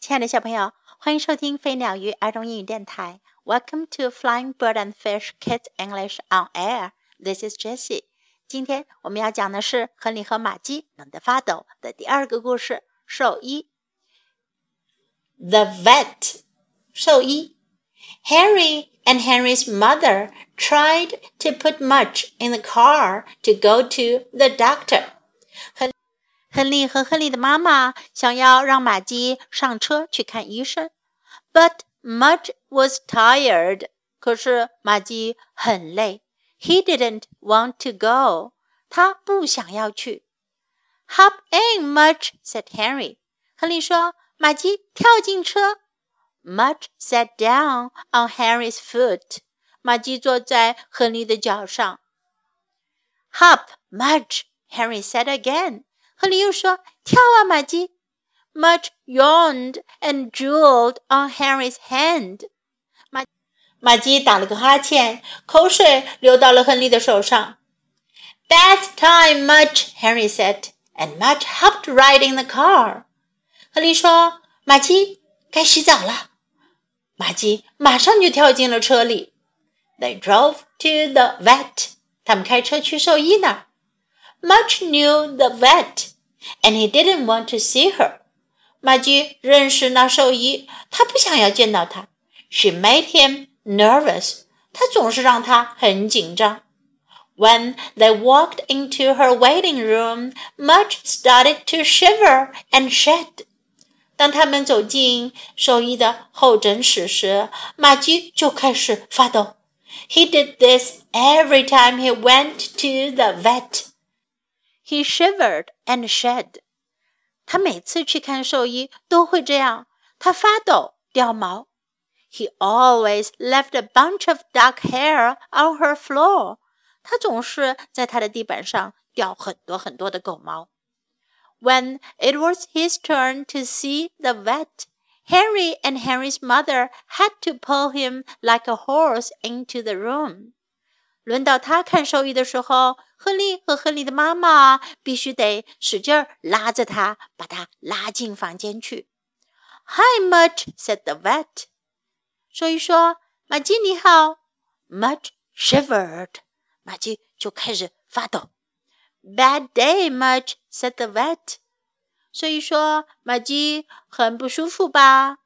亲爱的小朋友，欢迎收听飞鸟与儿童英语电台。Welcome to Flying Bird and Fish Kids English on Air. This is Jessie. 今天我们要讲的是《亨利和玛姬冷得发抖》的第二个故事——兽医。The vet，兽医。Henry and Henry's mother tried to put Mudge in the car to go to the doctor. 亨利和亨利的妈妈想要让玛姬上车去看医生，but Mudge was tired。可是玛姬很累，he didn't want to go。他不想要去。Hop in, Mudge said Henry。亨利说：“玛姬，跳进车。” Mudge sat down on Henry's foot。玛姬坐在亨利的脚上。Hop, Mudge, Henry said again。和林又说：“跳啊，玛姬！” Mudge yawned and drooled on Henry's hand. 马马基打了个哈欠，口水流到了亨利的手上。That's time, Mudge, Henry said, and Mudge helped ride in the car. 亨利说：“马基，该洗澡了。”马基马上就跳进了车里。They drove to the vet. 他们开车去兽医那儿。Mudge knew the vet, and he didn't want to see her. 玛姬认识那兽医，她不想要见到他。She made him nervous. 她总是让他很紧张。When they walked into her waiting room, Mudge started to shiver and shed. 当他们走进兽医的候诊室时，马基就开始发抖。He did this every time he went to the vet. He shivered and shed. shed。他每次去看兽医都会这样，他发抖、掉毛。He always left a bunch of dark hair on her floor。他总是在她的地板上掉很多很多的狗毛。When it was his turn to see the vet, Henry and Henry's mother had to pull him like a horse into the room. 轮到他看兽医的时候，亨利和亨利的妈妈必须得使劲儿拉着他，把他拉进房间去。Hi, Much said the vet。兽医说：“玛吉你好。” Much shivered，玛吉就开始发抖。Bad day, Much said the vet。兽医说：“玛吉很不舒服吧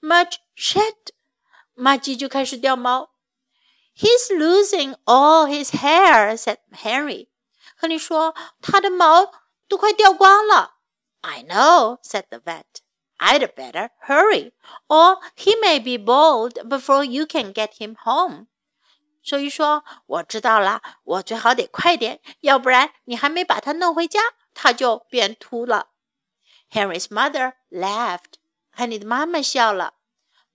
？”Much shed，玛吉就开始掉毛。He's losing all his hair," said Henry. 亨利说：“他的毛都快掉光了。” I know," said the vet. "I'd better hurry, or he may be bald before you can get him home." 兽医说：“我知道了，我最好得快点，要不然你还没把他弄回家，他就变秃了。” Henry's mother laughed. 亨利的妈妈笑了，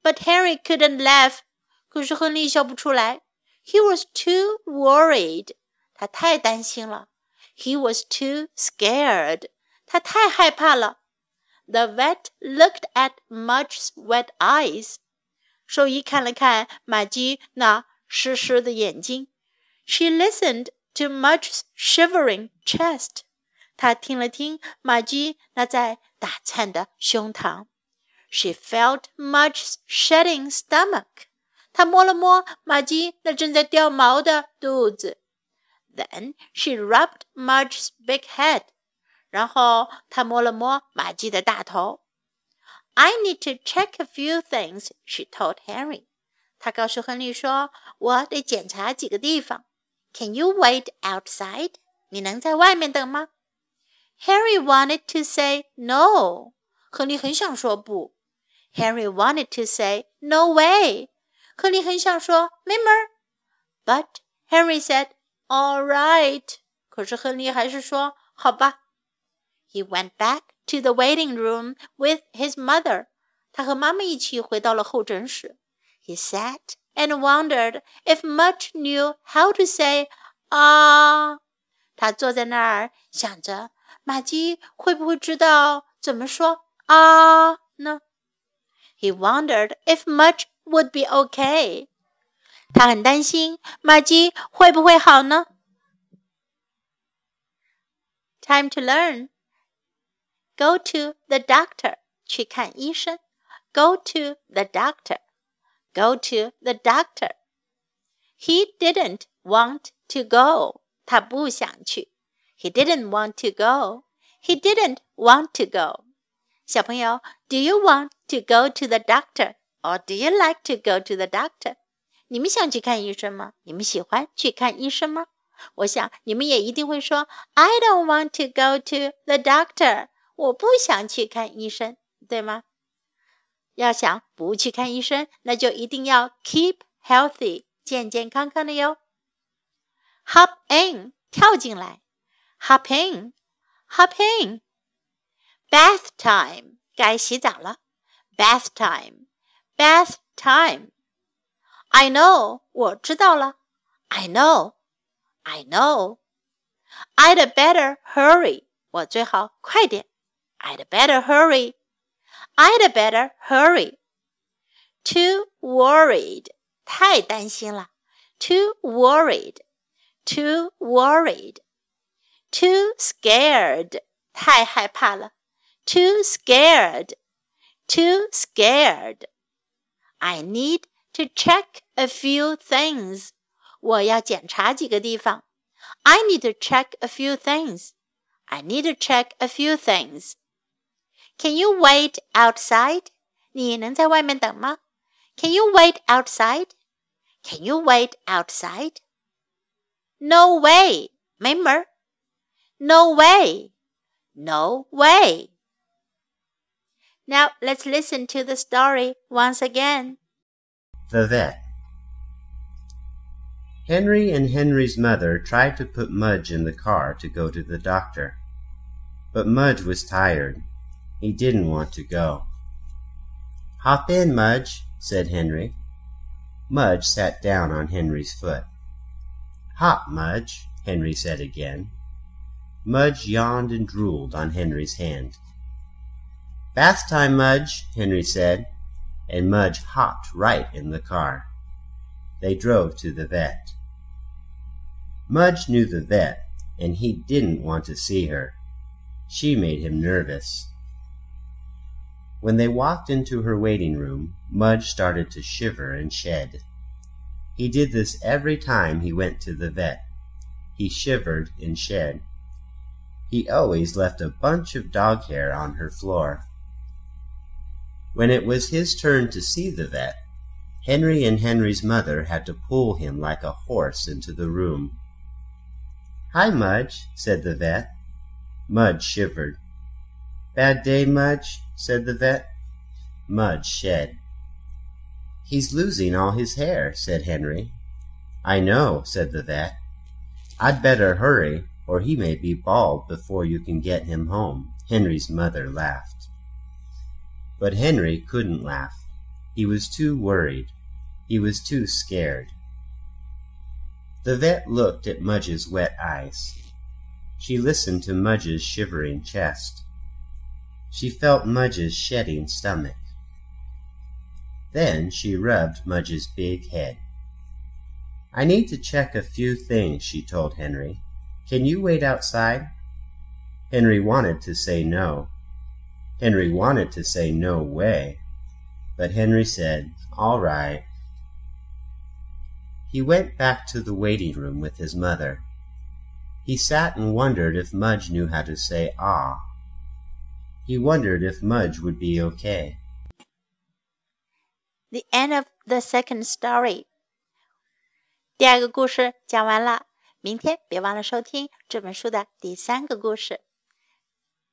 but Henry couldn't laugh. 可是亨利笑不出来。 he was too worried. 他太担心了。He was too scared. 他太害怕了。The vet looked at Mudge's wet eyes. 兽医看了看玛姬那湿湿的眼睛。She listened to Mudge's shivering chest. 她听了听玛姬那在打颤的胸膛。She felt Mudge's shedding stomach. 他摸了摸玛姬那正在掉毛的肚子。Then she rubbed Mudge's big head. head，然后她摸了摸玛姬的大头。I need to check a few things, she told Henry. 她告诉亨利说：“我得检查几个地方。”Can you wait outside? 你能在外面等吗？Henry wanted to say no. 亨利很想说不。Henry wanted to say no way. 克利很想说没门儿，but Henry said all right。可是亨利还是说好吧。He went back to the waiting room with his mother。他和妈妈一起回到了候诊室。He sat and wondered if Mudge knew how to say ah。他坐在那儿想着，玛姬会不会知道怎么说啊呢？He wondered if Mudge would be okay。他很担心玛姬会不会好呢？Time to learn. Go to the doctor. 去看医生。 go to the doctor. Go to the doctor. He didn't want to go. 他不想去。He didn't want to go. He didn't want to go. 小朋友，Do you want to go to the doctor or do you like to go to the doctor？你们想去看医生吗？你们喜欢去看医生吗？我想你们也一定会说，I don't want to go to the doctor。我不想去看医生，对吗？要想不去看医生，那就一定要 keep healthy，健健康康的哟。Hop in，跳进来。Hop in，hop in。Bath time，该洗澡了。Bath time，bath time。I know，我知道了。I know，I know。I'd better hurry，我最好快点。I'd better hurry。I'd better hurry. Too worried，太担心了。Too worried, too worried. Too scared，太害怕了。Too scared, too scared. I need to check a few things. 我要检查几个地方。I need to check a few things. I need to check a few things. Can you wait outside? 你能在外面等吗？Can you wait outside? Can you wait outside? No way，没门儿。No way, no way. Now let's listen to the story once again. The Vet Henry and Henry's mother tried to put Mudge in the car to go to the doctor. But Mudge was tired he didn't want to go. Hop in, Mudge, said Henry. Mudge sat down on Henry's foot. Hop, Mudge, Henry said again. Mudge yawned and drooled on Henry's hand. Bath time, Mudge, Henry said, and Mudge hopped right in the car. They drove to the vet. Mudge knew the vet, and he didn't want to see her. She made him nervous. When they walked into her waiting room, Mudge started to shiver and shed. He did this every time he went to the vet. He shivered and shed. He always left a bunch of dog hair on her floor. When it was his turn to see the vet, Henry and Henry's mother had to pull him like a horse into the room. Hi, Mudge, said the vet. Mudge shivered. Bad day, Mudge? said the vet. Mudge shed. He's losing all his hair, said Henry. I know, said the vet. I'd better hurry, or he may be bald before you can get him home. Henry's mother laughed. But Henry couldn't laugh. He was too worried. He was too scared. The vet looked at Mudge's wet eyes. She listened to Mudge's shivering chest. She felt Mudge's shedding stomach. Then she rubbed Mudge's big head. I need to check a few things, she told Henry. Can you wait outside? Henry wanted to say no. Henry wanted to say no way. But Henry said, All right. He went back to the waiting room with his mother. He sat and wondered if Mudge knew how to say ah. He wondered if Mudge would be okay. The end of the second story. 第二个故事讲完了，明天别忘了收听这本书的第三个故事。